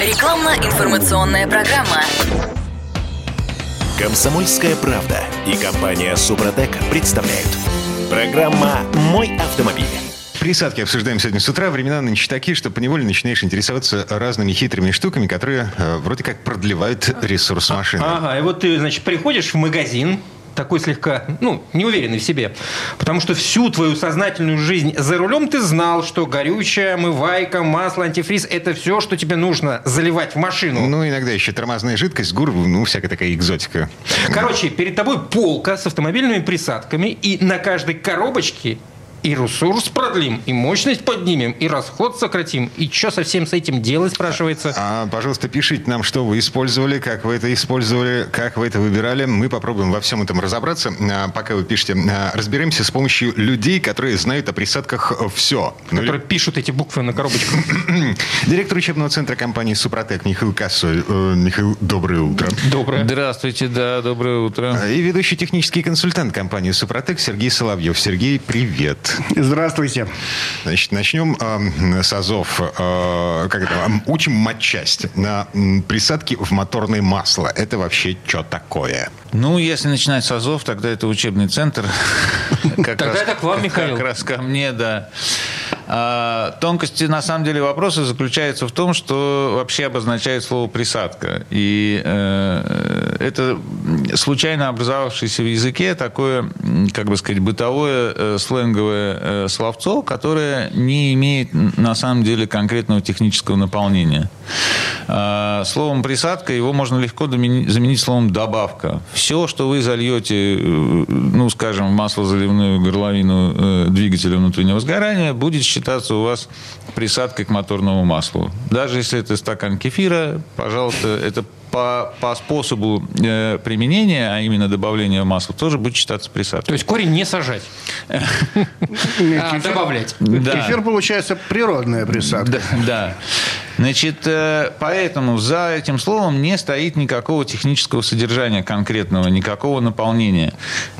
Рекламно-информационная программа. Комсомольская правда и компания Супротек представляют. Программа «Мой автомобиль». Присадки обсуждаем сегодня с утра. Времена нынче такие, что поневоле начинаешь интересоваться разными хитрыми штуками, которые э, вроде как продлевают ресурс машины. Ага, и вот ты, значит, приходишь в магазин, такой слегка, ну, неуверенный в себе. Потому что всю твою сознательную жизнь за рулем ты знал, что горючая, омывайка, масло, антифриз – это все, что тебе нужно заливать в машину. Ну, иногда еще тормозная жидкость, гур, ну, всякая такая экзотика. Короче, перед тобой полка с автомобильными присадками, и на каждой коробочке и ресурс продлим, и мощность поднимем, и расход сократим. И что со всем с этим делать, спрашивается? А, пожалуйста, пишите нам, что вы использовали, как вы это использовали, как вы это выбирали. Мы попробуем во всем этом разобраться. А, пока вы пишете, а, разберемся с помощью людей, которые знают о присадках все. Которые ну, пишут эти буквы на коробочках. Директор учебного центра компании «Супротек» Михаил Косой. Э, Михаил, доброе утро. Доброе. Здравствуйте, да, доброе утро. И ведущий технический консультант компании «Супротек» Сергей Соловьев. Сергей, привет. Здравствуйте. Значит, начнем э, с АЗОВ. Э, как это? Учим матчасть на присадке в моторное масло. Это вообще что такое? Ну, если начинать с АЗОВ, тогда это учебный центр. Тогда это к вам, Михаил. Как раз ко мне, да. А, тонкости, на самом деле, вопроса заключается в том, что вообще обозначает слово «присадка». И э, это случайно образовавшееся в языке такое, как бы сказать, бытовое э, сленговое э, словцо, которое не имеет, на самом деле, конкретного технического наполнения. А, словом «присадка» его можно легко заменить словом «добавка». Все, что вы зальете, э, ну, скажем, в маслозаливную горловину э, двигателя внутреннего сгорания, будет считаться у вас присадкой к моторному маслу. Даже если это стакан кефира, пожалуйста, это по, по способу э, применения, а именно добавления масла, тоже будет считаться присадкой. То есть корень не сажать, а добавлять. Кефир, получается, природная присадка. Да. Значит, э, поэтому за этим словом не стоит никакого технического содержания конкретного, никакого наполнения.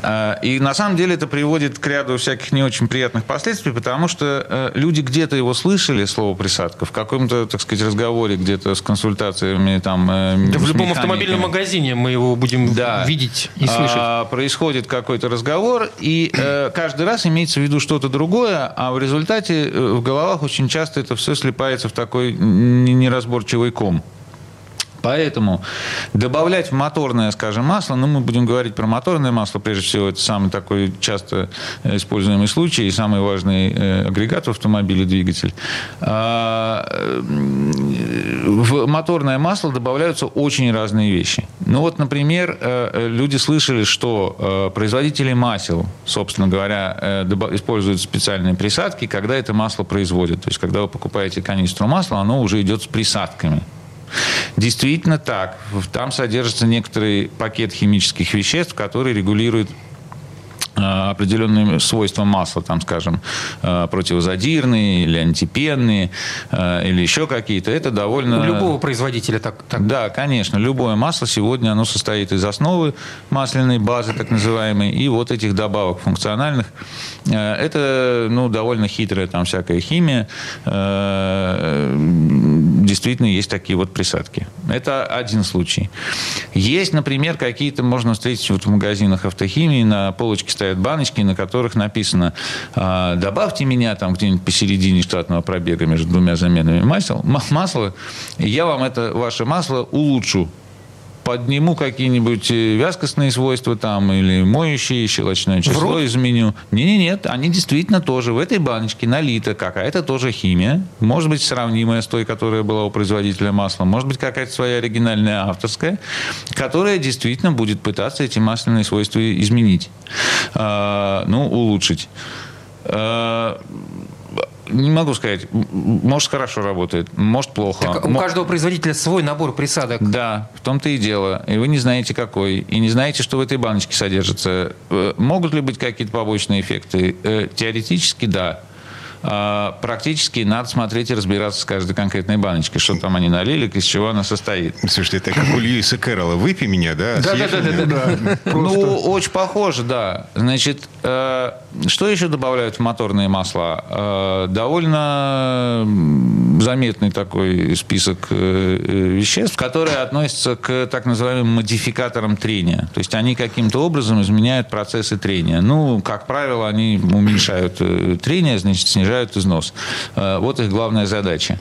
Э, и на самом деле это приводит к ряду всяких не очень приятных последствий, потому что э, люди где-то его слышали, слово присадка, в каком-то, так сказать, разговоре где-то с консультациями там... Да в любом автомобильном магазине мы его будем да. видеть и слышать. А, происходит какой-то разговор, и каждый раз имеется в виду что-то другое, а в результате в головах очень часто это все слипается в такой неразборчивый ком. Поэтому добавлять в моторное, скажем, масло, ну, мы будем говорить про моторное масло, прежде всего, это самый такой часто используемый случай и самый важный э, агрегат в автомобиле, двигатель. А, в моторное масло добавляются очень разные вещи. Ну, вот, например, э, люди слышали, что э, производители масел, собственно говоря, используют специальные присадки, когда это масло производят. То есть, когда вы покупаете канистру масла, оно уже идет с присадками. Действительно так. Там содержится некоторый пакет химических веществ, который регулирует Э, определенные свойства масла, там, скажем, э, противозадирные или антипенные, э, или еще какие-то, это довольно... У любого производителя так, так? Да, конечно. Любое масло сегодня, оно состоит из основы масляной базы, так называемой, и вот этих добавок функциональных. Это, ну, довольно хитрая там всякая химия. Действительно, есть такие вот присадки. Это один случай. Есть, например, какие-то, можно встретить вот в магазинах автохимии, на полочке стоят баночки, на которых написано «А, «добавьте меня там где-нибудь посередине штатного пробега между двумя заменами масел, масла, и я вам это ваше масло улучшу» подниму какие-нибудь э, вязкостные свойства там или моющие, щелочное число Врут? изменю. Не, не, нет, они действительно тоже в этой баночке налита какая-то тоже химия, может быть сравнимая с той, которая была у производителя масла, может быть какая-то своя оригинальная авторская, которая действительно будет пытаться эти масляные свойства изменить, э, ну улучшить. Не могу сказать. Может, хорошо работает, может, плохо. Так у каждого производителя свой набор присадок. Да, в том-то и дело. И вы не знаете, какой. И не знаете, что в этой баночке содержится. Э, могут ли быть какие-то побочные эффекты? Э, теоретически, да. А практически надо смотреть и разбираться с каждой конкретной баночкой, что там они налили, из чего она состоит. Слушайте, это как у Льюиса Кэрролла. Выпей меня, да? Да, да, да, да, да. Ну, очень похоже, да. Значит, э, Что еще добавляют в моторные масла? Э, довольно заметный такой список э, веществ, которые относятся к так называемым модификаторам трения. То есть они каким-то образом изменяют процессы трения. Ну, как правило, они уменьшают трение, значит, снижают износ. Вот их главная задача.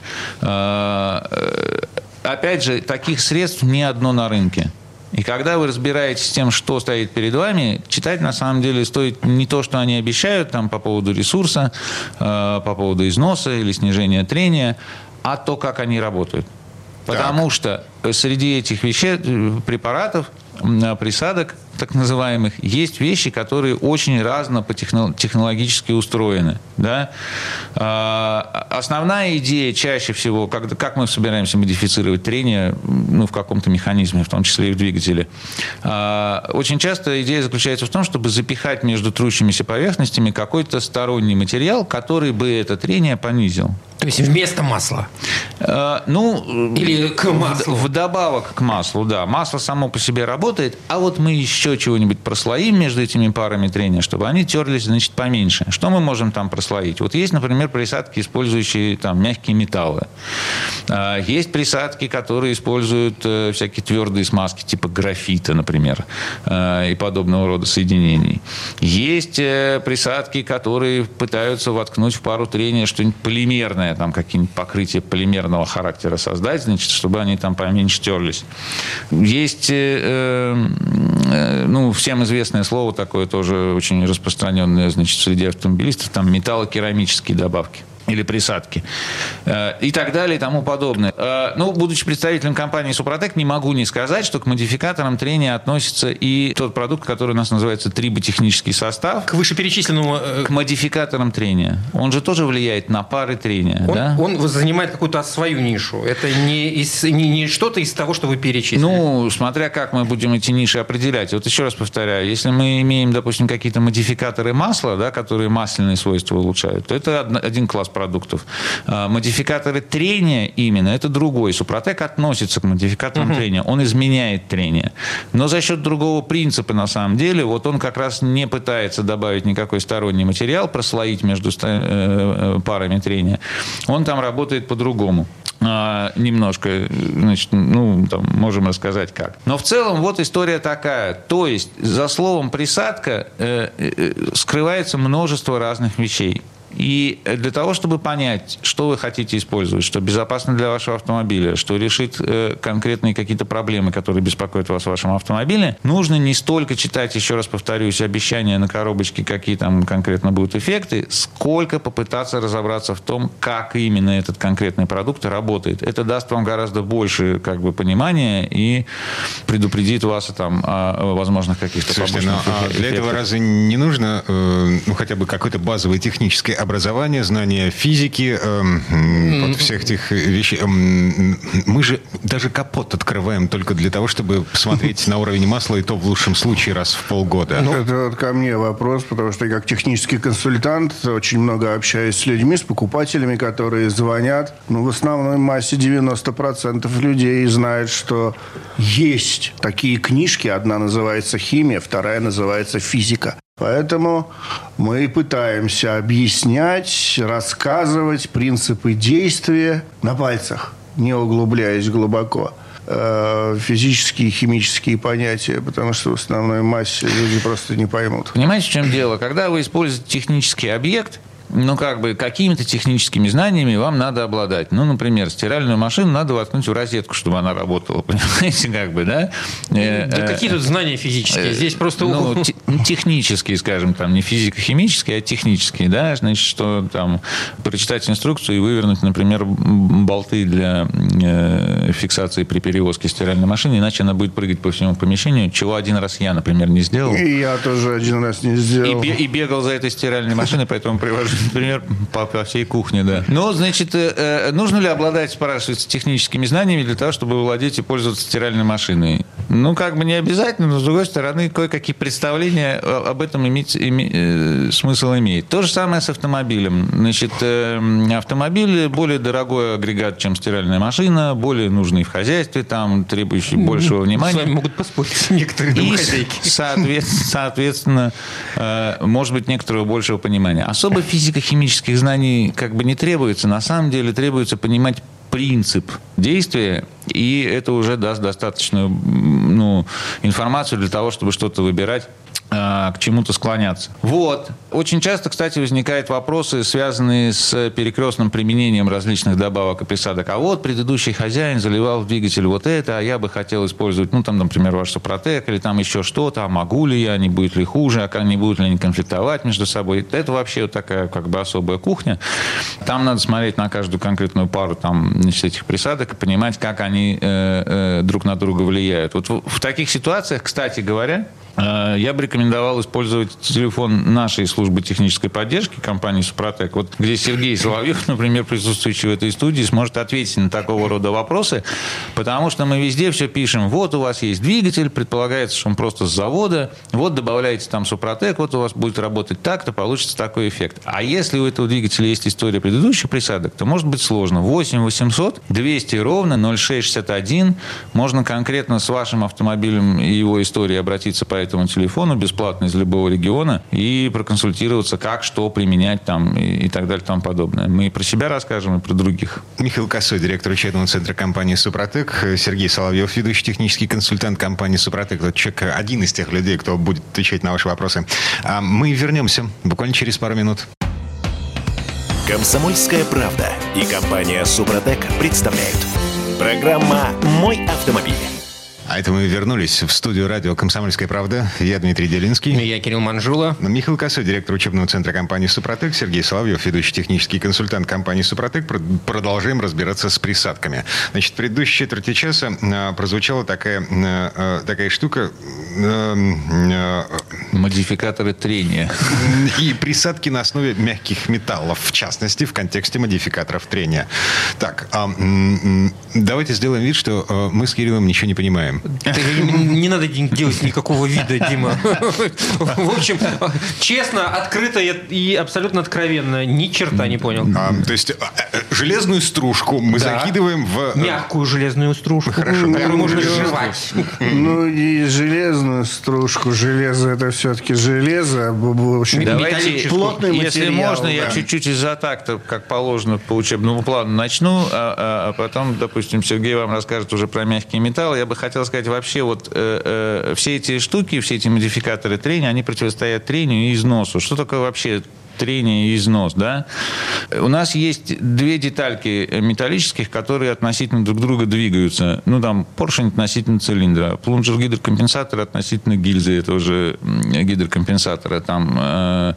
Опять же, таких средств не одно на рынке. И когда вы разбираетесь с тем, что стоит перед вами, читать на самом деле стоит не то, что они обещают там, по поводу ресурса, э, по поводу износа или снижения трения, а то, как они работают. Потому так. что среди этих веществ, э, препаратов, присадок так называемых, есть вещи, которые очень разно по технологически устроены. Да? А, основная идея чаще всего, как, как мы собираемся модифицировать трение ну, в каком-то механизме, в том числе и в двигателе, а, очень часто идея заключается в том, чтобы запихать между трущимися поверхностями какой-то сторонний материал, который бы это трение понизил. То есть вместо масла? А, ну, или к маслу? Вдобавок к маслу, да. Масло само по себе работает, а вот мы еще чего-нибудь прослоим между этими парами трения, чтобы они терлись, значит, поменьше. Что мы можем там прослоить? Вот есть, например, присадки, использующие там мягкие металлы. А, есть присадки, которые используют э, всякие твердые смазки, типа графита, например, э, и подобного рода соединений. Есть э, присадки, которые пытаются воткнуть в пару трения что-нибудь полимерное, там какие-нибудь покрытия полимерного характера создать, значит, чтобы они там поменьше терлись. Есть ну, всем известное слово такое тоже очень распространенное, значит, среди автомобилистов, там металлокерамические добавки или присадки э, и так далее и тому подобное. Э, ну, будучи представителем компании Супротек, не могу не сказать, что к модификаторам трения относится и тот продукт, который у нас называется триботехнический состав. К вышеперечисленному... Э, к модификаторам трения. Он же тоже влияет на пары трения. Он, да? он занимает какую-то свою нишу. Это не, из, не, не что-то из того, что вы перечислили. Ну, смотря как мы будем эти ниши определять. Вот еще раз повторяю, если мы имеем, допустим, какие-то модификаторы масла, да, которые масляные свойства улучшают, то это один класс продуктов. А, модификаторы трения именно, это другой. Супротек относится к модификаторам угу. трения. Он изменяет трение. Но за счет другого принципа, на самом деле, вот он как раз не пытается добавить никакой сторонний материал, прослоить между э, э, парами трения. Он там работает по-другому а, немножко, значит, ну, там, можем рассказать как. Но в целом вот история такая. То есть за словом присадка э, э, скрывается множество разных вещей. И для того, чтобы понять, что вы хотите использовать, что безопасно для вашего автомобиля, что решит э, конкретные какие-то проблемы, которые беспокоят вас в вашем автомобиле, нужно не столько читать, еще раз повторюсь, обещания на коробочке, какие там конкретно будут эффекты, сколько попытаться разобраться в том, как именно этот конкретный продукт работает. Это даст вам гораздо больше как бы, понимания и предупредит вас там, о возможных каких-то Слушайте, побочных ну, а. Для этого разве не нужно э, ну, хотя бы какой-то базовый технический образование, знание физики, э, вот всех этих вещей. Э, мы же даже капот открываем только для того, чтобы посмотреть на уровень масла, и то в лучшем случае раз в полгода. Ну, это вот ко мне вопрос, потому что я как технический консультант очень много общаюсь с людьми, с покупателями, которые звонят. Ну, в основной массе 90% людей знают, что есть такие книжки. Одна называется «Химия», вторая называется «Физика». Поэтому мы пытаемся объяснять, рассказывать принципы действия на пальцах, не углубляясь глубоко э, физические и химические понятия, потому что в основной массе люди просто не поймут. Понимаете, в чем дело? Когда вы используете технический объект, ну, как бы, какими-то техническими знаниями вам надо обладать. Ну, например, стиральную машину надо воткнуть в розетку, чтобы она работала, понимаете, как бы, да? Э, да какие тут знания физические? Э, Здесь просто... Ну, ну, технические, скажем, там, не физико-химические, а технические, да? Значит, что там, прочитать инструкцию и вывернуть, например, болты для э, фиксации при перевозке стиральной машины, иначе она будет прыгать по всему помещению, чего один раз я, например, не сделал. И я тоже один раз не сделал. И, бегал за этой стиральной машиной, поэтому привожу например, по, по всей кухне, да. Но, значит, э, э, нужно ли обладать, спрашивается, техническими знаниями для того, чтобы владеть и пользоваться стиральной машиной? Ну, как бы не обязательно, но, с другой стороны, кое-какие представления об этом иметь, име, э, смысл имеет. То же самое с автомобилем. Значит, э, автомобиль более дорогой агрегат, чем стиральная машина, более нужный в хозяйстве, там, требующий большего внимания. С вами могут поспорить некоторые домохозяйки. И, соответственно, соответственно э, может быть, некоторого большего понимания. Особо физико-химических знаний как бы не требуется. На самом деле требуется понимать принцип действия, и это уже даст достаточную ну, информацию для того, чтобы что-то выбирать к чему-то склоняться. Вот. Очень часто, кстати, возникают вопросы, связанные с перекрестным применением различных добавок и присадок. А вот предыдущий хозяин заливал в двигатель вот это, а я бы хотел использовать, ну, там, например, ваш Сопротек или там еще что-то, а могу ли я, не будет ли хуже, а не будут ли они конфликтовать между собой. Это вообще такая как бы особая кухня. Там надо смотреть на каждую конкретную пару там, значит, этих присадок и понимать, как они э, э, друг на друга влияют. Вот в, в таких ситуациях, кстати говоря, Э, я бы рекомендовал использовать телефон нашей службы технической поддержки компании «Супротек», вот где Сергей Соловьев, например, присутствующий в этой студии, сможет ответить на такого рода вопросы, потому что мы везде все пишем, вот у вас есть двигатель, предполагается, что он просто с завода, вот добавляете там «Супротек», вот у вас будет работать так, то получится такой эффект. А если у этого двигателя есть история предыдущих присадок, то может быть сложно. 8 800 200 ровно 0661, можно конкретно с вашим автомобилем и его историей обратиться по этому телефону бесплатно из любого региона и проконсультироваться, как, что применять там и, и так далее и тому подобное. Мы и про себя расскажем, и про других. Михаил Косой, директор учебного центра компании «Супротек». Сергей Соловьев, ведущий технический консультант компании «Супротек». Тот человек, один из тех людей, кто будет отвечать на ваши вопросы. А мы вернемся буквально через пару минут. Комсомольская правда и компания «Супротек» представляют. Программа «Мой автомобиль». А это мы вернулись в студию радио «Комсомольская правда». Я Дмитрий Делинский. Я Кирилл Манжула. Михаил Косой, директор учебного центра компании «Супротек». Сергей Соловьев, ведущий технический консультант компании «Супротек». Продолжаем разбираться с присадками. Значит, в предыдущей четверти часа а, прозвучала такая, а, а, такая штука... Модификаторы трения. И присадки на основе мягких металлов, в частности, в контексте модификаторов трения. Так, давайте сделаем вид, что мы с Кириллом ничего не понимаем понимаем. Не надо делать никакого вида, Дима. В общем, честно, открыто и абсолютно откровенно. Ни черта не понял. А, то есть а, э, железную стружку мы закидываем в... Э, Мягкую железную стружку, которую можно сживать. Ну и железную стружку. Железо это все-таки железо. Очень Давайте, плотный материал. Если можно, я чуть-чуть из-за такта, как положено по учебному плану, начну, а, а потом, допустим, Сергей вам расскажет уже про мягкие металлы. Я бы хотел хотел сказать, вообще вот э, э, все эти штуки, все эти модификаторы трения, они противостоят трению и износу. Что такое вообще трение и износ, да. У нас есть две детальки металлических, которые относительно друг друга двигаются. Ну, там, поршень относительно цилиндра, плунжер гидрокомпенсатор относительно гильзы этого же гидрокомпенсатора, там э,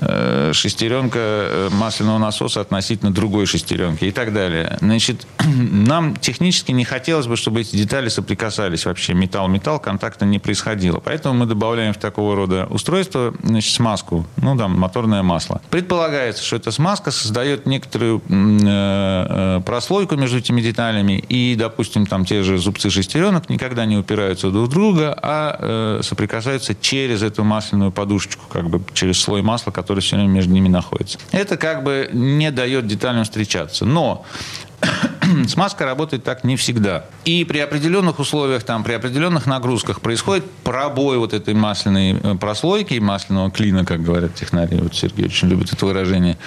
э, шестеренка э, масляного насоса относительно другой шестеренки и так далее. Значит, нам технически не хотелось бы, чтобы эти детали соприкасались вообще. Металл-металл, контакта не происходило. Поэтому мы добавляем в такого рода устройство, значит, смазку, ну, там, моторное масло. Предполагается, что эта смазка создает некоторую э, э, прослойку между этими деталями, и, допустим, там те же зубцы шестеренок никогда не упираются друг в друга, а э, соприкасаются через эту масляную подушечку, как бы через слой масла, который все время между ними находится. Это как бы не дает деталям встречаться. Но смазка работает так не всегда. И при определенных условиях, там, при определенных нагрузках происходит пробой вот этой масляной э, прослойки, масляного клина, как говорят технари. Вот Сергей очень любит это выражение.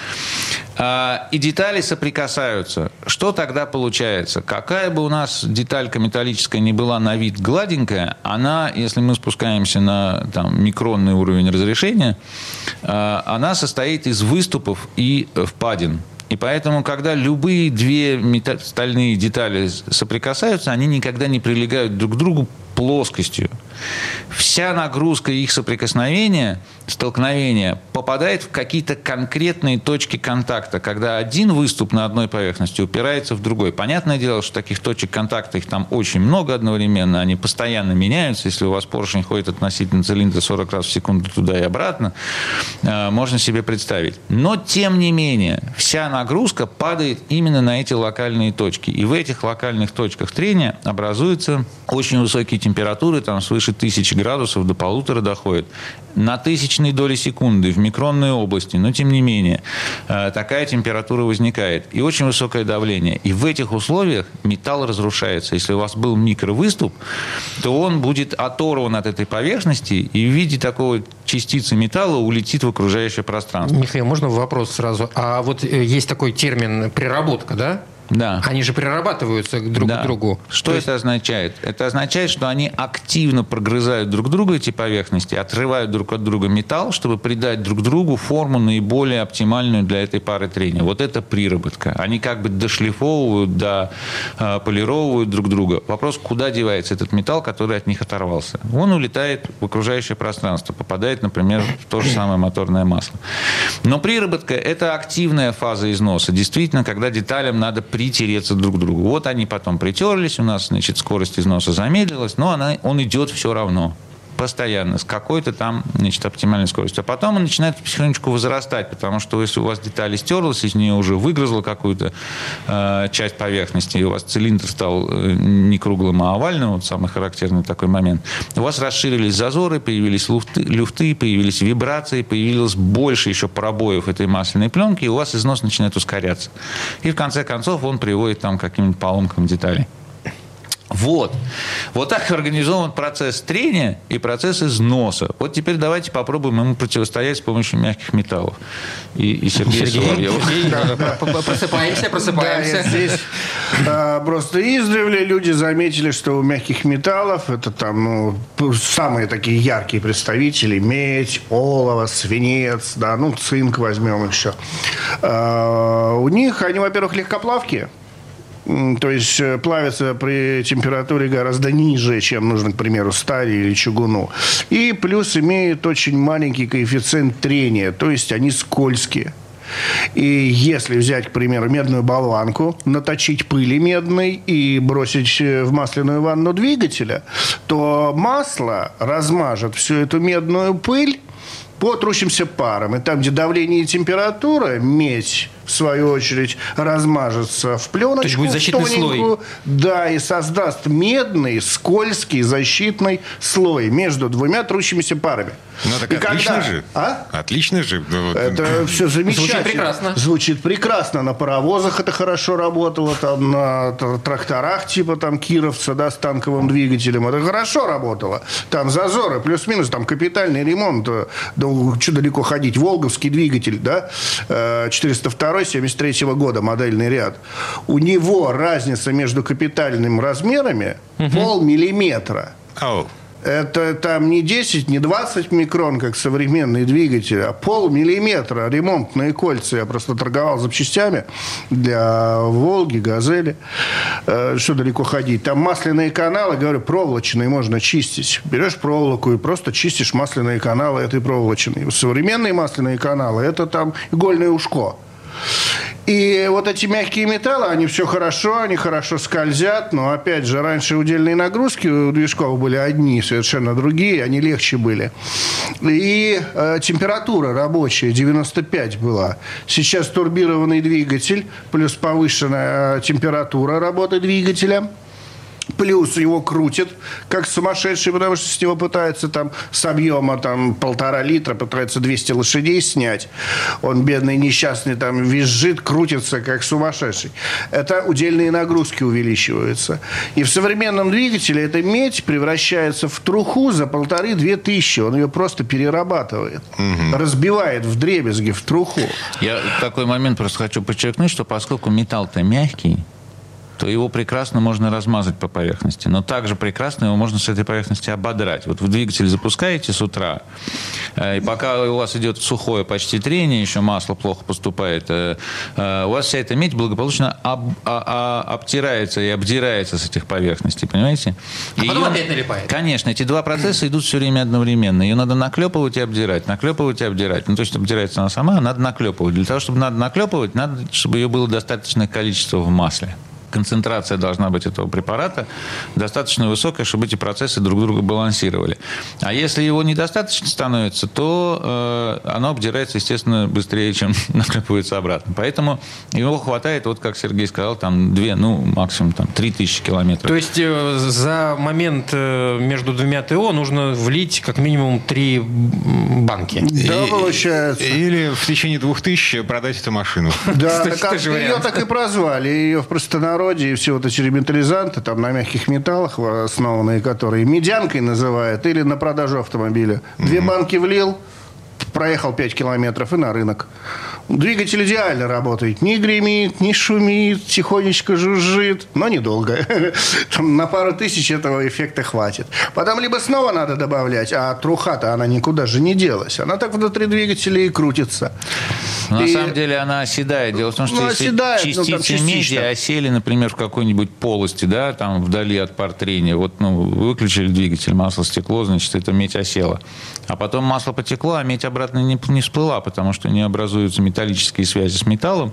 А, и детали соприкасаются. Что тогда получается? Какая бы у нас деталька металлическая не была на вид гладенькая, она, если мы спускаемся на там, микронный уровень разрешения, а, она состоит из выступов и впадин. И поэтому, когда любые две стальные детали соприкасаются, они никогда не прилегают друг к другу плоскостью. Вся нагрузка их соприкосновения, столкновения попадает в какие-то конкретные точки контакта, когда один выступ на одной поверхности упирается в другой. Понятное дело, что таких точек контакта их там очень много одновременно, они постоянно меняются. Если у вас поршень ходит относительно цилиндра 40 раз в секунду туда и обратно, э, можно себе представить. Но, тем не менее, вся нагрузка падает именно на эти локальные точки. И в этих локальных точках трения образуются очень высокие температуры, там свыше тысячи градусов до полутора доходит. На тысячные доли секунды в микронной области, но тем не менее, э, такая температура возникает. И очень высокое давление. И в этих условиях металл разрушается. Если у вас был микровыступ, то он будет оторван от этой поверхности и в виде такого частицы металла улетит в окружающее пространство. Михаил, можно вопрос сразу? А вот э, есть такой термин «приработка», да? Да. Они же перерабатываются друг Да. к другу. Что То это означает? Это означает, что они активно прогрызают друг друга эти поверхности, отрывают друг от друга металл, чтобы придать друг другу форму наиболее оптимальную для этой пары трения. Вот это приработка. Они как бы дошлифовывают, да, э, полировывают друг друга. Вопрос, куда девается этот металл, который от них оторвался? Он улетает в окружающее пространство, попадает, например, в то же самое моторное масло. Но приработка – это активная фаза износа. Действительно, когда деталям надо притереться друг к другу. Вот они потом притерлись, у нас, значит, скорость износа замедлилась, но она, он идет все равно постоянно, с какой-то там, значит, оптимальной скоростью. А потом он начинает потихонечку возрастать, потому что если у вас деталь стерлась, из нее уже выгрызла какую-то э, часть поверхности, и у вас цилиндр стал э, не круглым, а овальным, вот самый характерный такой момент, у вас расширились зазоры, появились люфты, люфты появились вибрации, появилось больше еще пробоев этой масляной пленки, и у вас износ начинает ускоряться. И в конце концов он приводит там к каким-нибудь поломкам деталей. Вот. Вот так организован процесс трения и процесс износа. Вот теперь давайте попробуем ему противостоять с помощью мягких металлов. И, и Сергей, Сергей, Соловьев. Да, п- п- просыпаемся, Да, просыпаемся. здесь а, просто издревле люди заметили, что у мягких металлов это там ну, самые такие яркие представители медь, олово, свинец, да, ну цинк возьмем еще. А, у них они, во-первых, легкоплавкие. То есть э, плавятся при температуре гораздо ниже, чем нужно, к примеру, стали или чугуну. И плюс имеют очень маленький коэффициент трения, то есть они скользкие. И если взять, к примеру, медную болванку, наточить пыли медной и бросить э, в масляную ванну двигателя, то масло размажет всю эту медную пыль по трущимся парам. И там, где давление и температура, медь, в свою очередь, размажется в пленочку. То есть будет защитный тоненькую, Да, и создаст медный, скользкий защитный слой между двумя трущимися парами. Ну, так И отлично когда- же. А? Отлично же. Ну. Это все замечательно. Звучит прекрасно. Звучит прекрасно. На паровозах это хорошо работало, там на тр- тракторах типа там Кировца, да, с танковым двигателем. Это хорошо работало. Там зазоры, плюс-минус, там капитальный ремонт. э, Да, что далеко ходить. Волговский двигатель, да, э, 402 73 года, модельный ряд. У него разница между капитальными размерами полмиллиметра. Ау. Это там не 10, не 20 микрон, как современный двигатель, а полмиллиметра ремонтные кольца. Я просто торговал запчастями для «Волги», «Газели». Э, Что далеко ходить. Там масляные каналы, говорю, проволочные можно чистить. Берешь проволоку и просто чистишь масляные каналы этой проволочной. Современные масляные каналы – это там игольное ушко. И вот эти мягкие металлы, они все хорошо, они хорошо скользят, но опять же, раньше удельные нагрузки у движков были одни, совершенно другие, они легче были. И э, температура рабочая 95 была. Сейчас турбированный двигатель, плюс повышенная э, температура работы двигателя. Плюс его крутит, как сумасшедший, потому что с него пытается там с объема там полтора литра, пытается 200 лошадей снять. Он, бедный, несчастный, там визжит, крутится, как сумасшедший. Это удельные нагрузки увеличиваются. И в современном двигателе эта медь превращается в труху за полторы-две тысячи. Он ее просто перерабатывает. Разбивает в дребезги, в труху. Я такой момент просто хочу подчеркнуть, что поскольку металл-то мягкий, то его прекрасно можно размазать по поверхности. Но также прекрасно его можно с этой поверхности ободрать. Вот вы двигатель запускаете с утра, э, и пока у вас идет сухое почти трение, еще масло плохо поступает, э, э, у вас вся эта медь благополучно об, а, а, обтирается и обдирается с этих поверхностей, понимаете? А И потом её- опять налипает. Конечно, эти два процесса идут все время одновременно. Ее надо наклепывать и обдирать, наклепывать и обдирать. Ну, то есть обдирается она сама, а надо наклепывать. Для того, чтобы надо наклепывать, надо, чтобы ее было достаточное количество в масле. Концентрация должна быть этого препарата достаточно высокая, чтобы эти процессы друг друга балансировали. А если его недостаточно становится, то э, оно обдирается, естественно, быстрее, чем наклепывается обратно. Поэтому его хватает, вот как Сергей сказал, там две, ну, максимум там три тысячи километров. То есть э, за момент э, между двумя ТО нужно влить как минимум три банки. Да, получается. Или в течение двух тысяч продать эту машину. Да, так, ее так и прозвали. Ее в простонародье и все вот эти реметализанты, там на мягких металлах основанные, которые медянкой называют, или на продажу автомобиля. Две банки влил, проехал 5 километров и на рынок. Двигатель идеально работает. Не гремит, не шумит, тихонечко жужжит, но недолго. Там на пару тысяч этого эффекта хватит. Потом либо снова надо добавлять, а труха-то она никуда же не делась. Она так внутри двигателя и крутится. Но на И- самом деле она оседает. Дело в том, что Ну, если оседает, ну, частицы меди частично. осели, например, в какой-нибудь полости, да, там вдали от пар трения, вот, ну, выключили двигатель, масло стекло, значит, эта медь осела. А потом масло потекло, а медь обратно не, не всплыла, потому что не образуются металлические связи с металлом,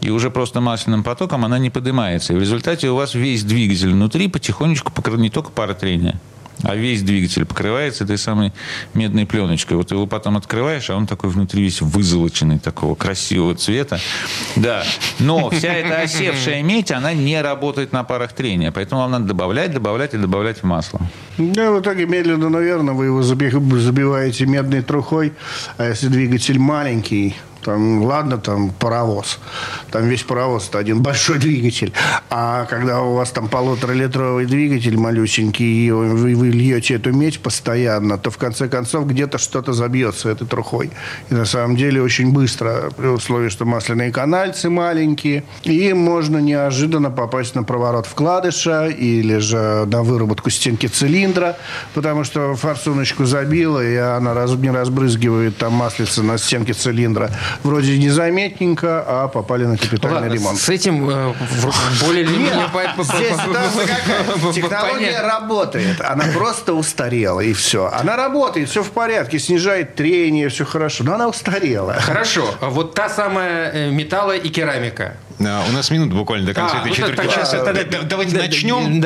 и уже просто масляным потоком она не поднимается. И в результате у вас весь двигатель внутри потихонечку покрыт не только пара трения, а весь двигатель покрывается этой самой медной пленочкой. Вот его потом открываешь, а он такой внутри весь вызолоченный, такого красивого цвета. Да. Но вся эта осевшая медь, она не работает на парах трения. Поэтому вам надо добавлять, добавлять и добавлять в масло. Да, в итоге медленно, но верно, вы его заби- забиваете медной трухой. А если двигатель маленький, там, ладно, там паровоз. Там весь паровоз это один большой двигатель. А когда у вас там полуторалитровый двигатель малюсенький, и вы, вы льете эту медь постоянно, то в конце концов где-то что-то забьется этой трухой. И на самом деле очень быстро, при условии, что масляные канальцы маленькие, и можно неожиданно попасть на проворот вкладыша или же на выработку стенки цилиндра, потому что форсуночку забило, и она раз- не разбрызгивает там маслица на стенке цилиндра. Вроде незаметненько, а попали на капитальный Ладно, ремонт. С этим э, более или менее? Технология работает. Она просто устарела, и все. Она работает, все в порядке, снижает трение, все хорошо. Но она устарела. Хорошо, а вот та самая э, металла и керамика. У нас минут буквально до конца этой четверти часа. Давайте да, начнем.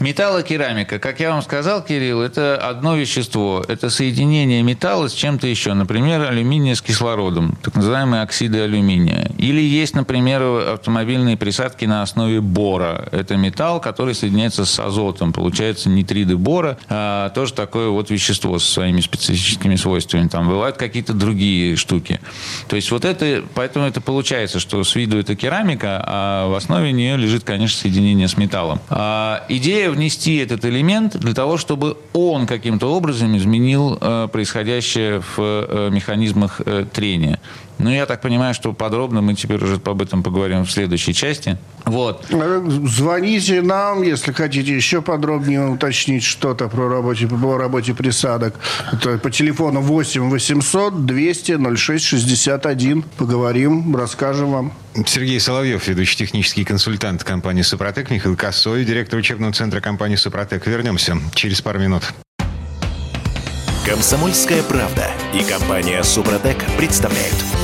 Металлокерамика, как я вам сказал, Кирилл, это одно вещество. Это соединение металла с чем-то еще. Например, алюминия с кислородом, так называемые оксиды алюминия. Или есть, например, автомобильные присадки на основе бора. Это металл, который соединяется с азотом. Получается нитриды бора. А, тоже такое вот вещество со своими специфическими свойствами. Там бывают какие-то другие штуки. То есть вот это, поэтому это получается, что с виду это керамика, а в основе нее лежит, конечно, соединение с металлом. А идея внести этот элемент для того, чтобы он каким-то образом изменил э, происходящее в э, механизмах э, трения. Ну, я так понимаю, что подробно мы теперь уже об этом поговорим в следующей части. Вот. Звоните нам, если хотите еще подробнее уточнить что-то про работе, по работе присадок. Это по телефону 8 800 200 06 61. Поговорим, расскажем вам. Сергей Соловьев, ведущий технический консультант компании «Супротек», Михаил Косой, директор учебного центра компании «Супротек». Вернемся через пару минут. Комсомольская правда и компания Супротек представляют.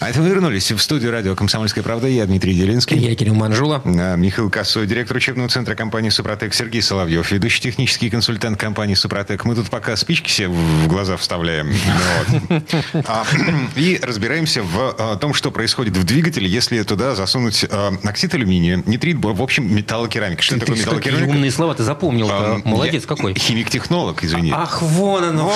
А это мы вернулись в студию радио «Комсомольская правда». Я Дмитрий Делинский. Я Кирилл Манжула. Михаил Косой, директор учебного центра компании «Супротек», Сергей Соловьев, ведущий технический консультант компании «Супротек». Мы тут пока спички себе в глаза вставляем. А, И разбираемся в а, том, что происходит в двигателе, если туда засунуть а, оксид алюминия, нитрит, в общем, металлокерамика. Что такое металлокерамика? умные слова ты запомнил. Молодец какой. Химик-технолог, извини. Ах, вон оно.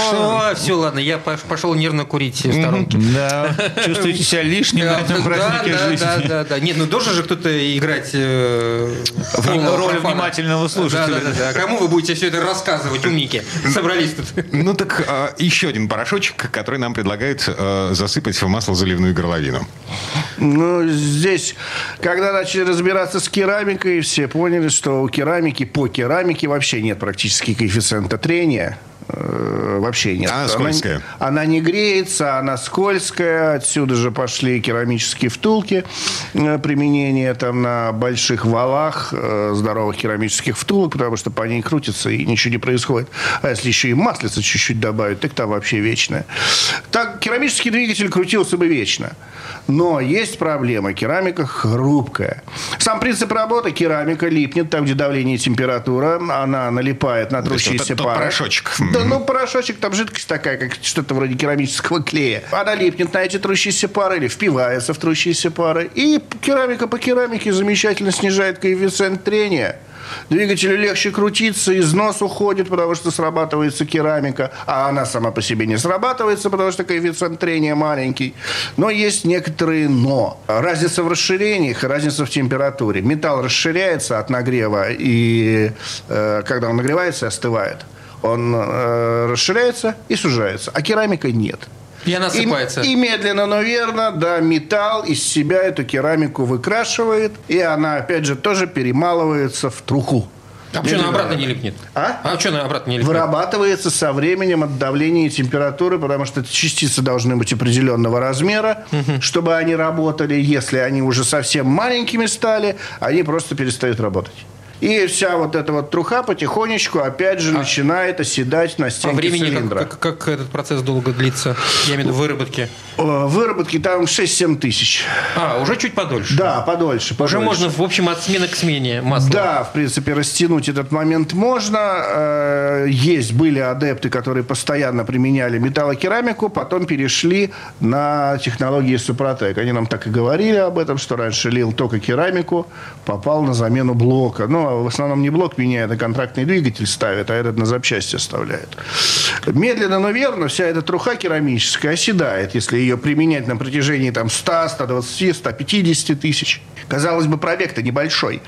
Все, ладно, я пош- пошел нервно курить в сторонке. Да, чувствуете вся лишняя на этом празднике да, жизни. да, да, да. Нет, ну должен же кто-то играть э, Роль внимательного слушателя. Да, да, да, да. Кому вы будете все это рассказывать, умники? Собрались тут. Ну так а, еще один порошочек, который нам предлагают а, засыпать в масло заливную горловину. Ну, здесь, когда начали разбираться с керамикой, все поняли, что у керамики, по керамике вообще нет практически коэффициента трения. Э, Вообще нет. Она скользкая. Она, не греется, она скользкая. Отсюда же пошли керамические втулки. э, Применение там на больших валах э, здоровых керамических втулок, потому что по ней крутится и ничего не происходит. А если еще и маслица чуть-чуть добавить, так там вообще вечное. Так керамический двигатель крутился бы вечно. Но есть проблема. Керамика хрупкая. Сам принцип работы керамика липнет там, где давление и температура. Она налипает на трущиеся пары. порошочек. Да, ну, порошочек, там жидкость такая, как что-то вроде керамического клея. Она липнет на эти трущиеся пары или впивается в трущиеся пары. И керамика по керамике замечательно снижает коэффициент трения. Двигателю легче крутиться, износ уходит, потому что срабатывается керамика, а она сама по себе не срабатывается, потому что коэффициент трения маленький. Но есть некоторые «но». Разница в расширениях, разница в температуре. Металл расширяется от нагрева, и э, когда он нагревается, остывает. Он э, расширяется и сужается, а керамика нет. И она осыпается. И, и медленно, но верно, да, металл из себя эту керамику выкрашивает, и она, опять же, тоже перемалывается в труху. А почему она обратно не липнет? А? А что она обратно не липнет? Вырабатывается со временем от давления и температуры, потому что эти частицы должны быть определенного размера, чтобы они работали. Если они уже совсем маленькими стали, они просто перестают работать. И вся вот эта вот труха потихонечку, опять же, начинает оседать на стенке А времени цилиндра. как, как- как этот процесс долго длится? Я имею в виду выработки. Выработки там 6-7 тысяч. А, уже чуть подольше. Да, подольше. Уже подольше. можно, в общем, от смены к смене масла. Да, в принципе, растянуть этот момент можно. Э, Есть, были адепты, которые постоянно применяли металлокерамику, потом перешли на технологии Супротек. Они нам так и говорили об этом, что раньше лил только керамику, попал на замену блока. Ну, а в основном не блок меняет, а контрактный двигатель ставит, а этот на запчасти оставляет. Медленно, но верно вся эта труха керамическая оседает, если ее применять на протяжении там, 100, 120, 150 тысяч. Казалось бы, пробег-то небольшой.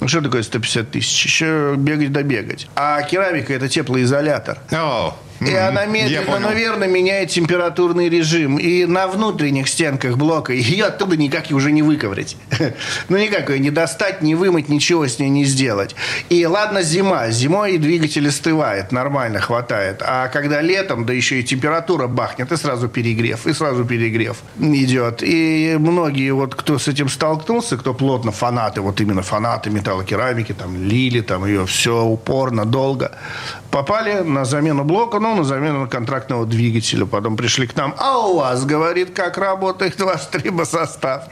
Ну, что такое 150 тысяч? Еще бегать да бегать. А керамика – это теплоизолятор. О, И она медленно, но верно меняет температурный режим. И на внутренних стенках блока ее оттуда никак уже не выковырять. Ну, никак ее не достать, не вымыть, ничего с ней не сделать. И ладно, зима. Зимой двигатель остывает, нормально хватает. А когда летом, да еще и температура бахнет, и сразу перегрев, и сразу перегрев идет. И многие, вот кто с этим столкнулся, кто плотно фанаты, вот именно фанаты металлокерамики, там, лили, там ее все упорно, долго, попали на замену блока, ну, на замену контрактного двигателя. Потом пришли к нам, а у вас, говорит, как работает ваш трибосостав.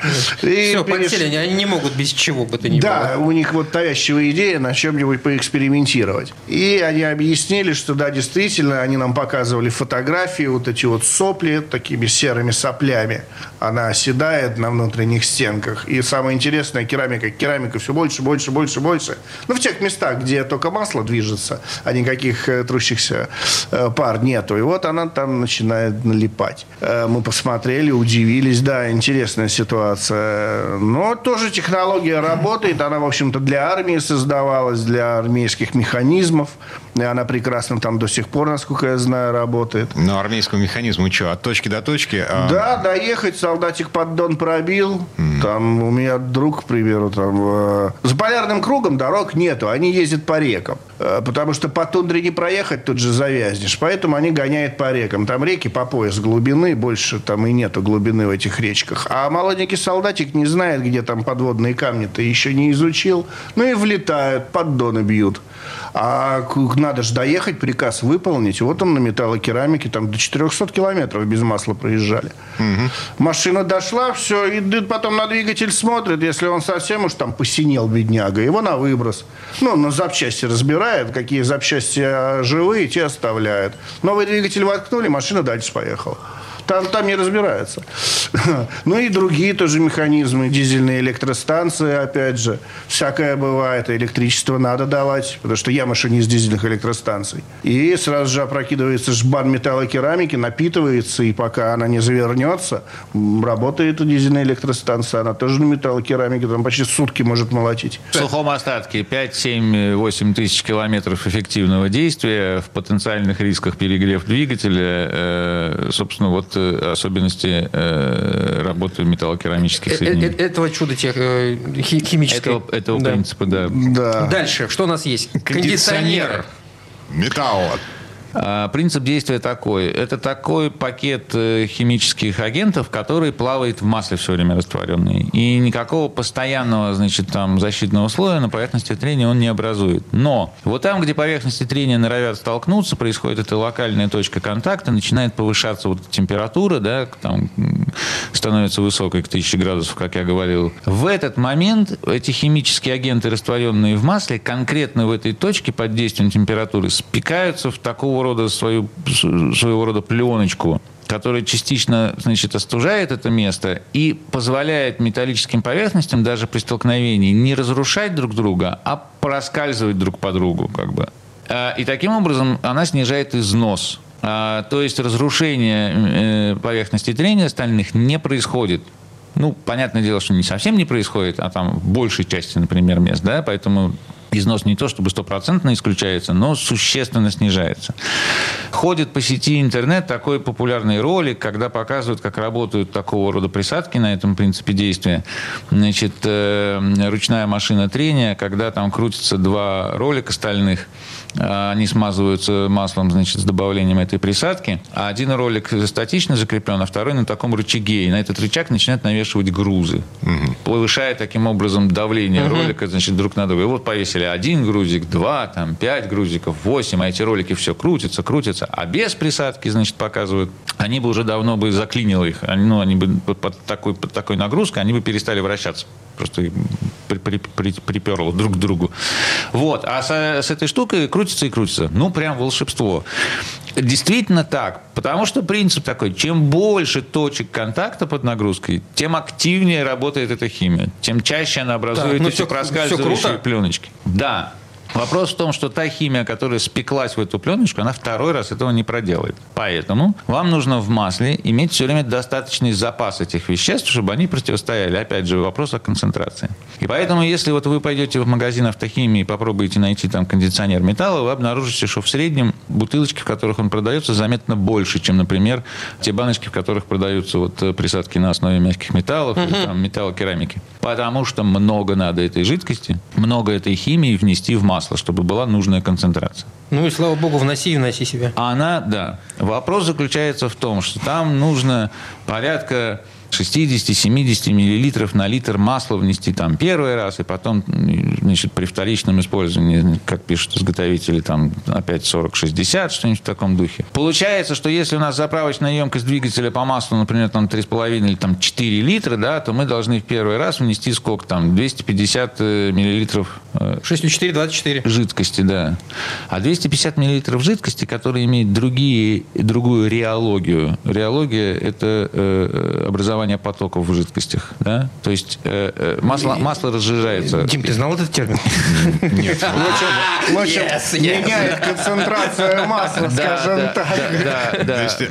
И Все, переш- подсели, они, не могут без чего бы то ни да, было. у них вот навязчивая идея на чем-нибудь поэкспериментировать. И они объяснили, что да, действительно, они нам показывали фотографии, вот эти вот сопли такими серыми соплями. Она оседает на внутренних стенках. И самое интересное, керамика, керамика все больше, больше, больше, больше. Ну, в тех местах, где только масло движется, а никаких э, трущихся э, пар нету. И вот она там начинает налипать. Э, мы посмотрели, удивились. Да, интересная ситуация. Но тоже технология работает. Она, в общем-то, для армии создавалась, для армейских механизмов. И она прекрасно там до сих пор, насколько я знаю, работает. Но армейскому механизму что, от точки до точки? а, Да, доехать, солдатик поддон пробил. Там у меня друг, к примеру, там... э, за полярным кругом дорог нету, они ездят по рекам. Э, потому что по тундре не проехать, тут же завязнешь. Поэтому они гоняют по рекам. Там реки по пояс глубины, больше там и нету глубины в этих речках. А молоденький солдатик не знает, где там подводные камни-то еще не изучил. Ну и влетают, поддоны бьют. А надо же доехать, приказ выполнить. Вот он на металлокерамике, там до 400 километров без масла проезжали. Машина дошла, все, и потом на двигатель смотрит, если он совсем уж там посинел, бедняга, его на выброс. Ну, на запчасти разбирает, какие запчасти а, живые, те оставляет. Новый двигатель воткнули, машина дальше поехала. Там, там не разбираются. Ну и другие тоже механизмы, дизельные электростанции, опять же. Всякое бывает, электричество надо давать, потому что я машинист дизельных электростанций. И сразу же опрокидывается жбан металлокерамики, напитывается, и пока она не завернется, работает дизельная электростанция, она тоже на металлокерамике, там почти сутки может молотить. В сухом остатке 5, 7, 8 тысяч километров эффективного действия в потенциальных рисках перегрев двигателя, э, собственно, вот э, особенности э, работы металлокерамических соединений. Этого чуда тех, химического. Этого, этого да. принципа, да. Да. Дальше, что у нас есть? Кондиционер. Металл. А, принцип действия такой. Это такой пакет э, химических агентов, который плавает в масле все время растворенный. И никакого постоянного значит, там, защитного слоя на поверхности трения он не образует. Но вот там, где поверхности трения норовят столкнуться, происходит эта локальная точка контакта, начинает повышаться вот температура, да, там, становится высокой к 1000 градусов, как я говорил. В этот момент эти химические агенты, растворенные в масле, конкретно в этой точке под действием температуры спекаются в такого рода свою, своего рода пленочку, которая частично значит, остужает это место и позволяет металлическим поверхностям даже при столкновении не разрушать друг друга, а проскальзывать друг по другу. Как бы. А, и таким образом она снижает износ. А, то есть разрушение э, поверхности трения остальных не происходит. Ну, понятное дело, что не совсем не происходит, а там в большей части, например, мест, да, поэтому износ не то чтобы стопроцентно исключается, но существенно снижается. Ходит по сети интернет такой популярный ролик, когда показывают, как работают такого рода присадки на этом принципе действия. Значит, э, ручная машина трения, когда там крутятся два ролика стальных, они смазываются маслом, значит, с добавлением этой присадки. А один ролик статично закреплен, а второй на таком рычаге. И на этот рычаг начинают навешивать грузы, угу. повышая таким образом давление угу. ролика, значит, друг на друга. И вот повесили один грузик, два, там, пять грузиков, восемь, а эти ролики все крутятся, крутятся. А без присадки, значит, показывают, они бы уже давно бы заклинило их. Они, ну, они бы под такой, под такой нагрузкой, они бы перестали вращаться просто при, при, при, приперло друг к другу. Вот. А с, с этой штукой крутится и крутится. Ну, прям волшебство. Действительно так. Потому что принцип такой. Чем больше точек контакта под нагрузкой, тем активнее работает эта химия. Тем чаще она образует так, ну, эти все, проскальзывающие все пленочки. Да. Вопрос в том, что та химия, которая спеклась в эту пленочку, она второй раз этого не проделает. Поэтому вам нужно в масле иметь все время достаточный запас этих веществ, чтобы они противостояли. Опять же, вопрос о концентрации. И поэтому, если вот вы пойдете в магазин автохимии и попробуете найти там кондиционер металла, вы обнаружите, что в среднем бутылочки, в которых он продается, заметно больше, чем, например, те баночки, в которых продаются вот э, присадки на основе мягких металлов угу. или там, металлокерамики. Потому что много надо этой жидкости, много этой химии внести в масло масла, чтобы была нужная концентрация. Ну и слава богу, вноси и вноси себе. А она, да. Вопрос заключается в том, что там нужно порядка 60-70 миллилитров на литр масла внести там первый раз, и потом, значит, при вторичном использовании, как пишут изготовители, там опять 40-60, что-нибудь в таком духе. Получается, что если у нас заправочная емкость двигателя по маслу, например, там 3,5 или там 4 литра, да, то мы должны в первый раз внести сколько там? 250 э, миллилитров 6 4, 24. Жидкости, да. А 250 миллилитров жидкости, которые имеют другие, другую реологию. Реология – это э, образование формирования потоков в жидкостях. Да? То есть э, э, масло, масло разжижается. Дим, ты знал этот термин? Нет. Лучше меняет концентрацию масла, скажем так.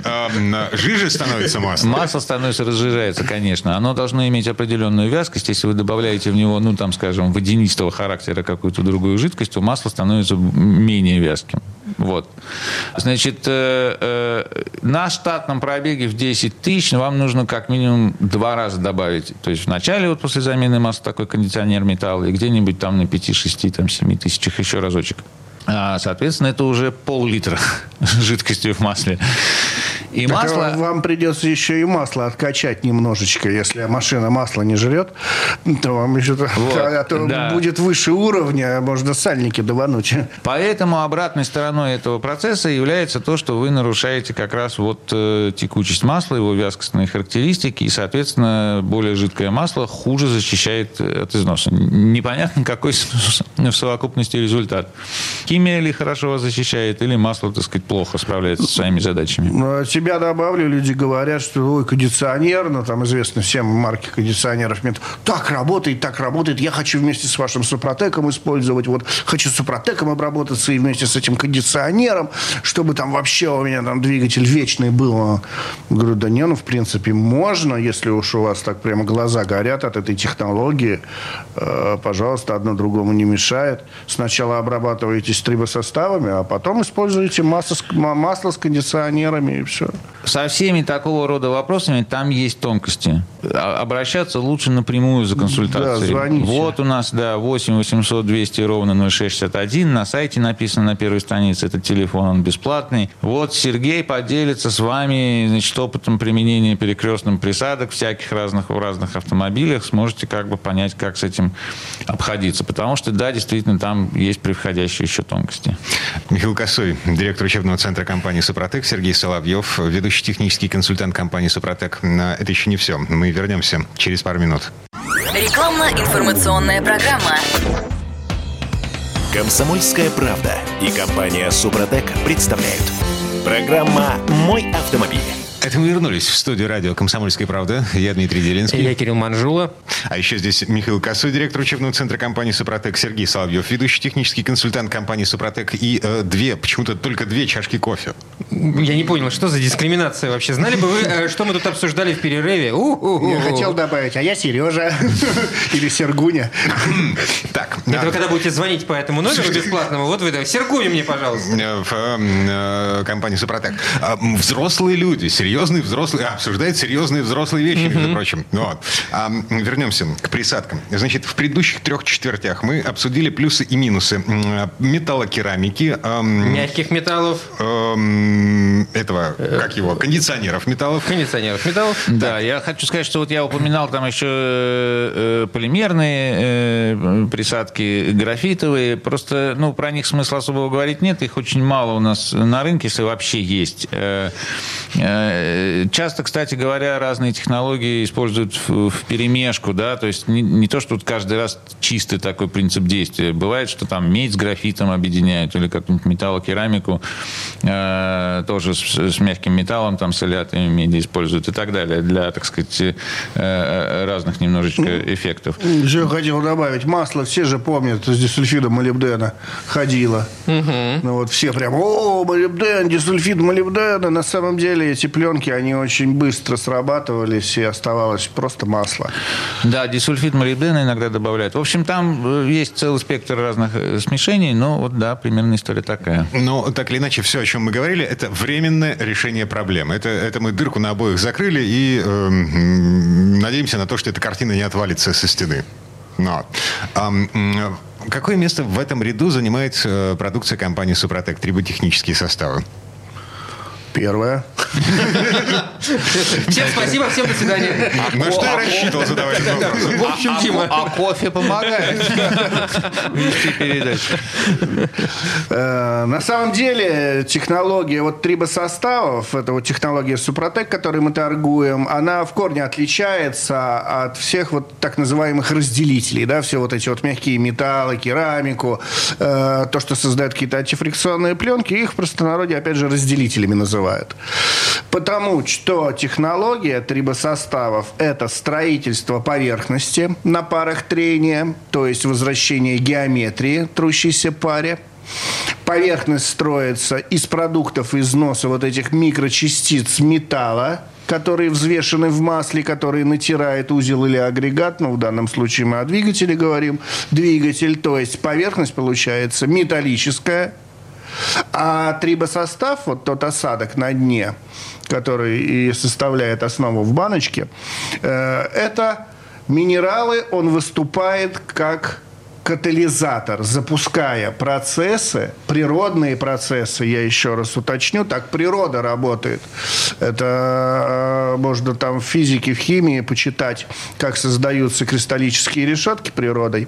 Э, жиже становится масло? Масло становится, разжижается, конечно. Оно должно иметь определенную вязкость. Если вы добавляете в него, ну, там, скажем, водянистого характера какую-то другую жидкость, то масло становится менее вязким. Вот. Значит, э, э, на штатном пробеге в 10 тысяч вам нужно как минимум два раза добавить. То есть в начале, вот после замены масла, такой кондиционер металла, и где-нибудь там на 5, 6, там, 7 тысячах еще разочек. А, соответственно, это уже пол-литра жидкости в масле. И так масло... Вам придется еще и масло откачать немножечко. Если машина масло не жрет, то вам еще вот, а то да. будет выше уровня, можно сальники давануть. Поэтому обратной стороной этого процесса является то, что вы нарушаете как раз вот э, текучесть масла, его вязкостные характеристики, и, соответственно, более жидкое масло хуже защищает от износа. Непонятно, какой в совокупности результат. химия ли хорошо вас защищает, или масло, так сказать, плохо справляется со своими задачами. Себя добавлю, люди говорят, что ой, кондиционер, ну, там известно всем марки кондиционеров, нет, так работает, так работает, я хочу вместе с вашим Супротеком использовать, вот, хочу Супротеком обработаться и вместе с этим кондиционером, чтобы там вообще у меня там двигатель вечный был. Говорю, да не, ну, в принципе, можно, если уж у вас так прямо глаза горят от этой технологии, э, пожалуйста, одно другому не мешает. Сначала обрабатываетесь трибосоставами, а потом используете масло, масло с кондиционерами и все. Со всеми такого рода вопросами там есть тонкости. А, обращаться лучше напрямую за консультацией. Да, звоните. Вот у нас, да, 8 800 200 ровно 0661. На сайте написано на первой странице этот телефон, он бесплатный. Вот Сергей поделится с вами значит, опытом применения перекрестным присадок всяких разных в разных автомобилях. Сможете как бы понять, как с этим обходиться. Потому что, да, действительно, там есть превходящие еще тонкости. Михаил Косой, директор учебного центра компании «Супротек», Сергей Соловьев, ведущий технический консультант компании «Супротек». Это еще не все. Мы вернемся через пару минут. Рекламно-информационная программа. Комсомольская правда и компания «Супротек» представляют. Программа «Мой автомобиль». Это мы вернулись в студию радио «Комсомольская правда». Я Дмитрий Делинский. Я Кирилл Манжула. А еще здесь Михаил Косой, директор учебного центра компании «Супротек», Сергей Соловьев, ведущий технический консультант компании «Супротек» и э, две, почему-то только две чашки кофе. Я не понял, что за дискриминация вообще? Знали бы вы, э, что мы тут обсуждали в перерыве? У-у-у. Я хотел добавить, а я Сережа или Сергуня. Так, Это вы когда будете звонить по этому номеру бесплатному, вот вы да, Сергуй мне, пожалуйста. э, в э, компании «Супротек». Взрослые люди, серьезные взрослые, а, обсуждают серьезные взрослые вещи, между прочим. Ну Вот. А, вернемся к присадкам. Значит, в предыдущих трех четвертях мы обсудили плюсы и минусы металлокерамики, ам, Мягких металлов, ам, этого, как его, кондиционеров металлов. кондиционеров металлов. Да, я хочу сказать, что вот я упоминал там еще э, полимерные э, присадки, графитовые. Просто, ну, про них смысла особого говорить нет. Их очень мало у нас на рынке, если вообще есть. Э, э, часто, кстати говоря, разные технологии используют в, в перемешку, да, то есть не, не то, что тут каждый раз чистый такой принцип действия. Бывает, что там медь с графитом объединяют или как-нибудь металлокерамику э, тоже с, с мягким металлом, там с алиатами меди используют и так далее для, так сказать, э, э, разных немножечко эффектов. Еще хотел добавить, масло все же помнят с дисульфидом молибдена ходило. Ну вот все прям, о, молибден, дисульфид молибдена. На самом деле эти пленки, они очень быстро срабатывались и оставалось просто масло. Да, дисульфид молибдена иногда добавляют. В общем, там э, есть целый спектр разных э, смешений, но вот да, примерно история такая. Но так или иначе, все, о чем мы говорили, это временное решение проблемы. Это, это мы дырку на обоих закрыли и эм, надеемся на то, что эта картина не отвалится со стены. Но, м, какое место в этом ряду занимает э, продукция компании «Супротек» триботехнические составы? Первое. Всем спасибо, всем до свидания. На что я рассчитывал задавать? В общем, а, Дима. а кофе помогает вести передачу. Э, На самом деле технология вот трибосоставов, это вот технология Супротек, которой мы торгуем, она в корне отличается от всех вот так называемых разделителей, да, все вот эти вот мягкие металлы, керамику, э, то, что создает какие-то антифрикционные пленки, их в простонародье, опять же, разделителями называют. Потому что технология трибосоставов – это строительство поверхности на парах трения, то есть возвращение геометрии трущейся паре. Поверхность строится из продуктов износа вот этих микрочастиц металла, которые взвешены в масле, которые натирает узел или агрегат, ну, в данном случае мы о двигателе говорим, двигатель, то есть поверхность получается металлическая, а трибосостав, вот тот осадок на дне, который и составляет основу в баночке, э, это минералы, он выступает как катализатор, запуская процессы, природные процессы, я еще раз уточню, так природа работает. Это э, можно там в физике, в химии почитать, как создаются кристаллические решетки природой.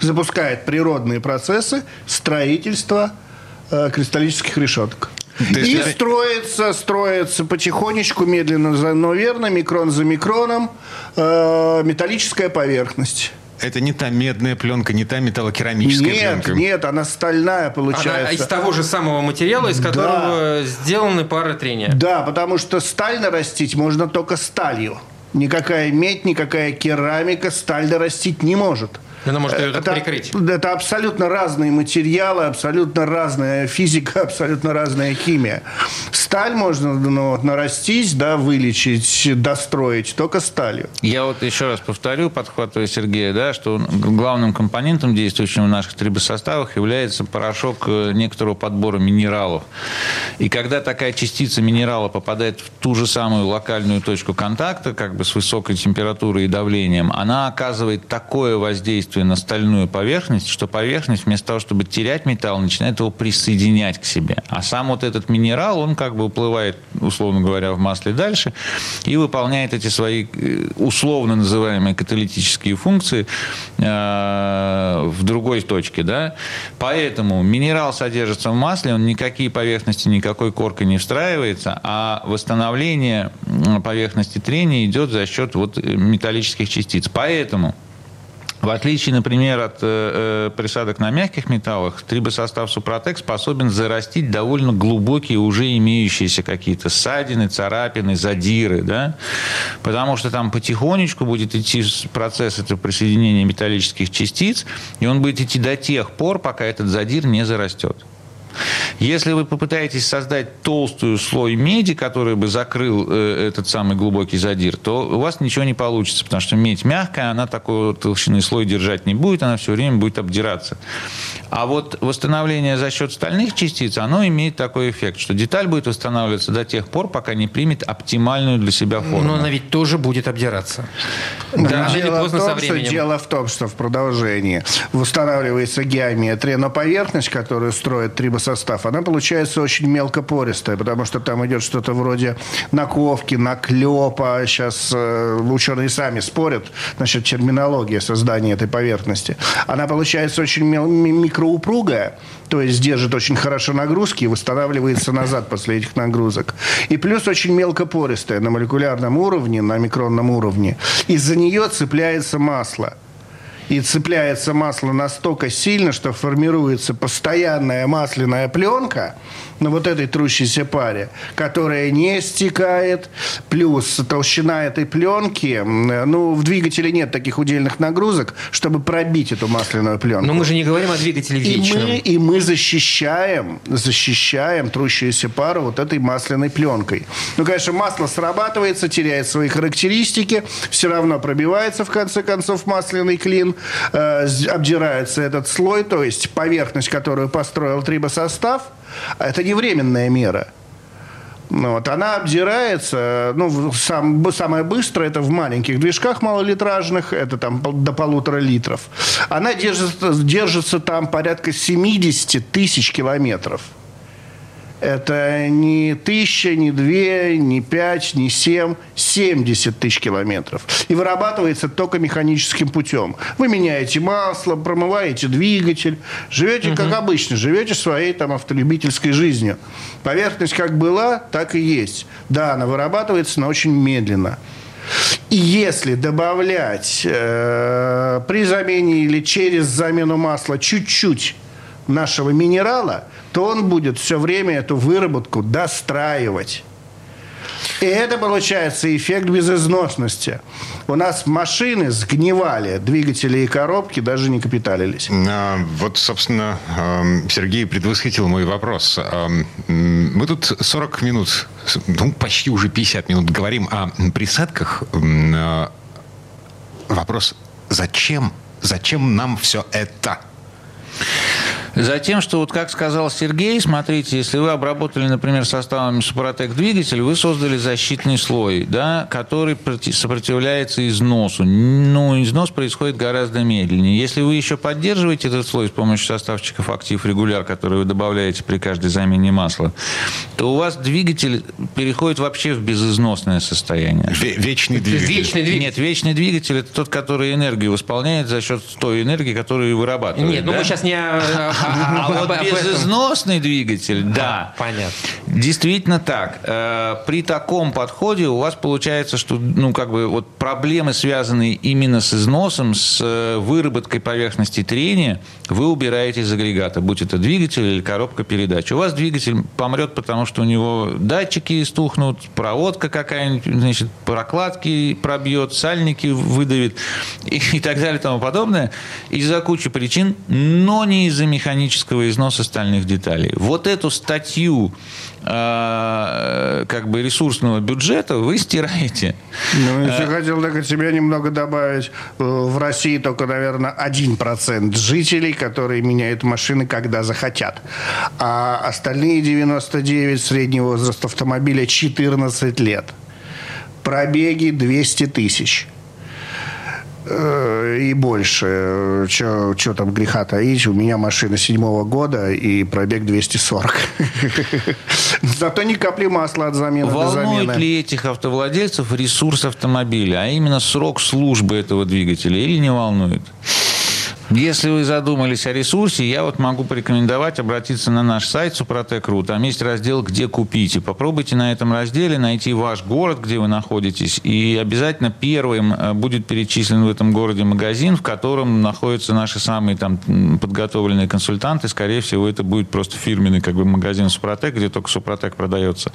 Запускает природные процессы строительства э, кристаллических решеток. И это- строится, строится потихонечку, медленно, но верно, микрон за микроном, э, металлическая поверхность. Это не та медная пленка, не та металлокерамическая Нет, пленка. нет, она стальная Она получается. из того же самого материала, из которого сделаны пары трения. Да, потому что сталь нарастить можно только сталью. Никакая медь, никакая керамика сталь нарастить не может. Она может ее это, прикрыть. это абсолютно разные материалы, абсолютно разная физика, абсолютно разная химия. Сталь можно ну, вот, нарастить, да, вылечить, достроить только сталью. Я вот еще раз повторю, подхватывая Сергея, да, что главным компонентом, действующим в наших трибосоставах, является порошок э, некоторого подбора минералов. И когда такая частица минерала попадает в ту же самую локальную точку контакта, как бы с высокой температурой и давлением, она оказывает такое воздействие на стальную поверхность, что поверхность вместо того, чтобы терять металл, начинает его присоединять к себе. А сам вот этот минерал, он как бы уплывает, условно говоря, в масле дальше и выполняет эти свои э, условно называемые каталитические функции э, в другой точке. Да? Поэтому минерал содержится в масле, он никакие поверхности, никакой коркой не встраивается, а восстановление поверхности трения идет за счет вот э, металлических частиц. Поэтому в отличие, например, от э, присадок на мягких металлах, трибосостав Супротек способен зарастить довольно глубокие уже имеющиеся какие-то ссадины, царапины, задиры, да? потому что там потихонечку будет идти процесс этого присоединения металлических частиц, и он будет идти до тех пор, пока этот задир не зарастет. Если вы попытаетесь создать толстую слой меди, который бы закрыл э, этот самый глубокий задир, то у вас ничего не получится, потому что медь мягкая, она такой толщины слой держать не будет, она все время будет обдираться. А вот восстановление за счет стальных частиц, оно имеет такой эффект, что деталь будет восстанавливаться до тех пор, пока не примет оптимальную для себя форму. Но она ведь тоже будет обдираться. Да, дело, в со том, что, временем. дело в том, что в продолжении восстанавливается геометрия, но поверхность, которую строит трибосостав, она получается очень мелкопористая, потому что там идет что-то вроде наковки, наклепа. Сейчас э, ученые сами спорят насчет терминологии создания этой поверхности. Она получается очень микроупругая, то есть держит очень хорошо нагрузки и восстанавливается назад после этих нагрузок. И плюс очень мелкопористая на молекулярном уровне, на микронном уровне. Из-за нее цепляется масло. И цепляется масло настолько сильно, что формируется постоянная масляная пленка на вот этой трущейся паре, которая не стекает. Плюс толщина этой пленки, ну, в двигателе нет таких удельных нагрузок, чтобы пробить эту масляную пленку. Но мы же не говорим о двигателе И вечном. мы, и мы защищаем, защищаем трущуюся пару вот этой масляной пленкой. Ну, конечно, масло срабатывается, теряет свои характеристики, все равно пробивается, в конце концов, масляный клин, э, обдирается этот слой, то есть поверхность, которую построил трибосостав, это не временная мера. Вот, она обдирается, ну, сам, самое быстрое это в маленьких движках малолитражных, это там до полутора литров. Она держится, держится там порядка 70 тысяч километров. Это не тысяча, не две, не пять, не семь, 70 тысяч километров. И вырабатывается только механическим путем. Вы меняете масло, промываете двигатель, живете как обычно, живете своей там автолюбительской жизнью. Поверхность как была, так и есть. Да, она вырабатывается, но очень медленно. И если добавлять э, при замене или через замену масла чуть-чуть нашего минерала, то он будет все время эту выработку достраивать. И это получается эффект безызносности. У нас машины сгнивали, двигатели и коробки даже не капиталились. А, Вот, собственно, эм, Сергей предвосхитил мой вопрос. Эм, Мы тут 40 минут, ну, почти уже 50 минут говорим о присадках. М, э, Вопрос, зачем? Зачем нам все это? Затем, что вот как сказал Сергей, смотрите, если вы обработали, например, составами Супротек двигатель, вы создали защитный слой, да, который проти- сопротивляется износу. Ну, износ происходит гораздо медленнее. Если вы еще поддерживаете этот слой с помощью составчиков актив регуляр, которые вы добавляете при каждой замене масла, то у вас двигатель переходит вообще в безызносное состояние. Ве- Вечный двигатель. Вечный двигатель. Нет, вечный двигатель это тот, который энергию восполняет за счет той энергии, которую вырабатывает. Нет, ну да? мы сейчас не... А вот безызносный двигатель, да. Понятно. Действительно так. Э, при таком подходе у вас получается, что ну, как бы, вот проблемы, связанные именно с износом, с э, выработкой поверхности трения, вы убираете из агрегата, будь это двигатель или коробка передач. У вас двигатель помрет, потому что у него датчики стухнут, проводка какая-нибудь, значит, прокладки пробьет, сальники выдавит и, и так далее и тому подобное. Из-за кучи причин, но не из-за механического износа стальных деталей. Вот эту статью э, как бы ресурсного бюджета вы стираете. Ну, еще хотел так от себя немного добавить. Э, В России только, наверное, 1% жителей, которые меняют машины, когда захотят. А остальные 99 средний возраст автомобиля 14 лет. Пробеги 200 тысяч. Э, И больше. Что там греха таить? У меня машина седьмого года и пробег 240. Зато ни капли масла от замены Волнует ли этих автовладельцев ресурс автомобиля, а именно срок службы этого двигателя, или не волнует? Если вы задумались о ресурсе, я вот могу порекомендовать обратиться на наш сайт Супротек.ру. Там есть раздел «Где купить». И попробуйте на этом разделе найти ваш город, где вы находитесь. И обязательно первым э, будет перечислен в этом городе магазин, в котором находятся наши самые там подготовленные консультанты. Скорее всего, это будет просто фирменный как бы, магазин Супротек, где только Супротек продается.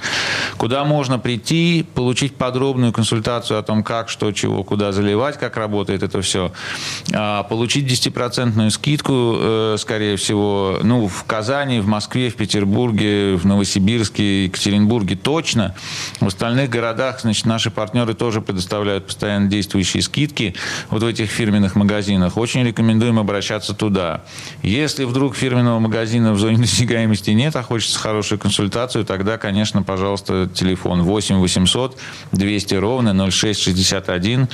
Куда можно прийти, получить подробную консультацию о том, как, что, чего, куда заливать, как работает это все. А, Получить 10% скидку, э, скорее всего, ну, в Казани, в Москве, в Петербурге, в Новосибирске, Екатеринбурге точно. В остальных городах, значит, наши партнеры тоже предоставляют постоянно действующие скидки вот в этих фирменных магазинах. Очень рекомендуем обращаться туда. Если вдруг фирменного магазина в зоне досягаемости нет, а хочется хорошую консультацию, тогда, конечно, пожалуйста, телефон 8 800 200 ровно 0661.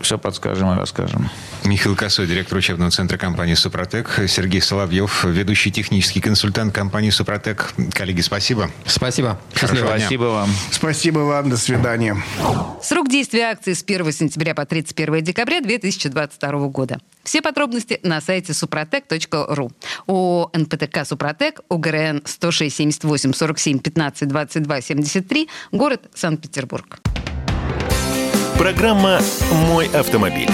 Все подскажем и расскажем. Михаил Косой, директор учебного центра компании «Супротек». Сергей Соловьев, ведущий технический консультант компании «Супротек». Коллеги, спасибо. Спасибо. Хорошего дня. Спасибо вам. Спасибо вам, до свидания. Срок действия акции с 1 сентября по 31 декабря 2022 года. Все подробности на сайте супротек.ру. ООО «НПТК Супротек», ОГРН 106 78 47 15 22 73, город Санкт-Петербург. Программа «Мой автомобиль».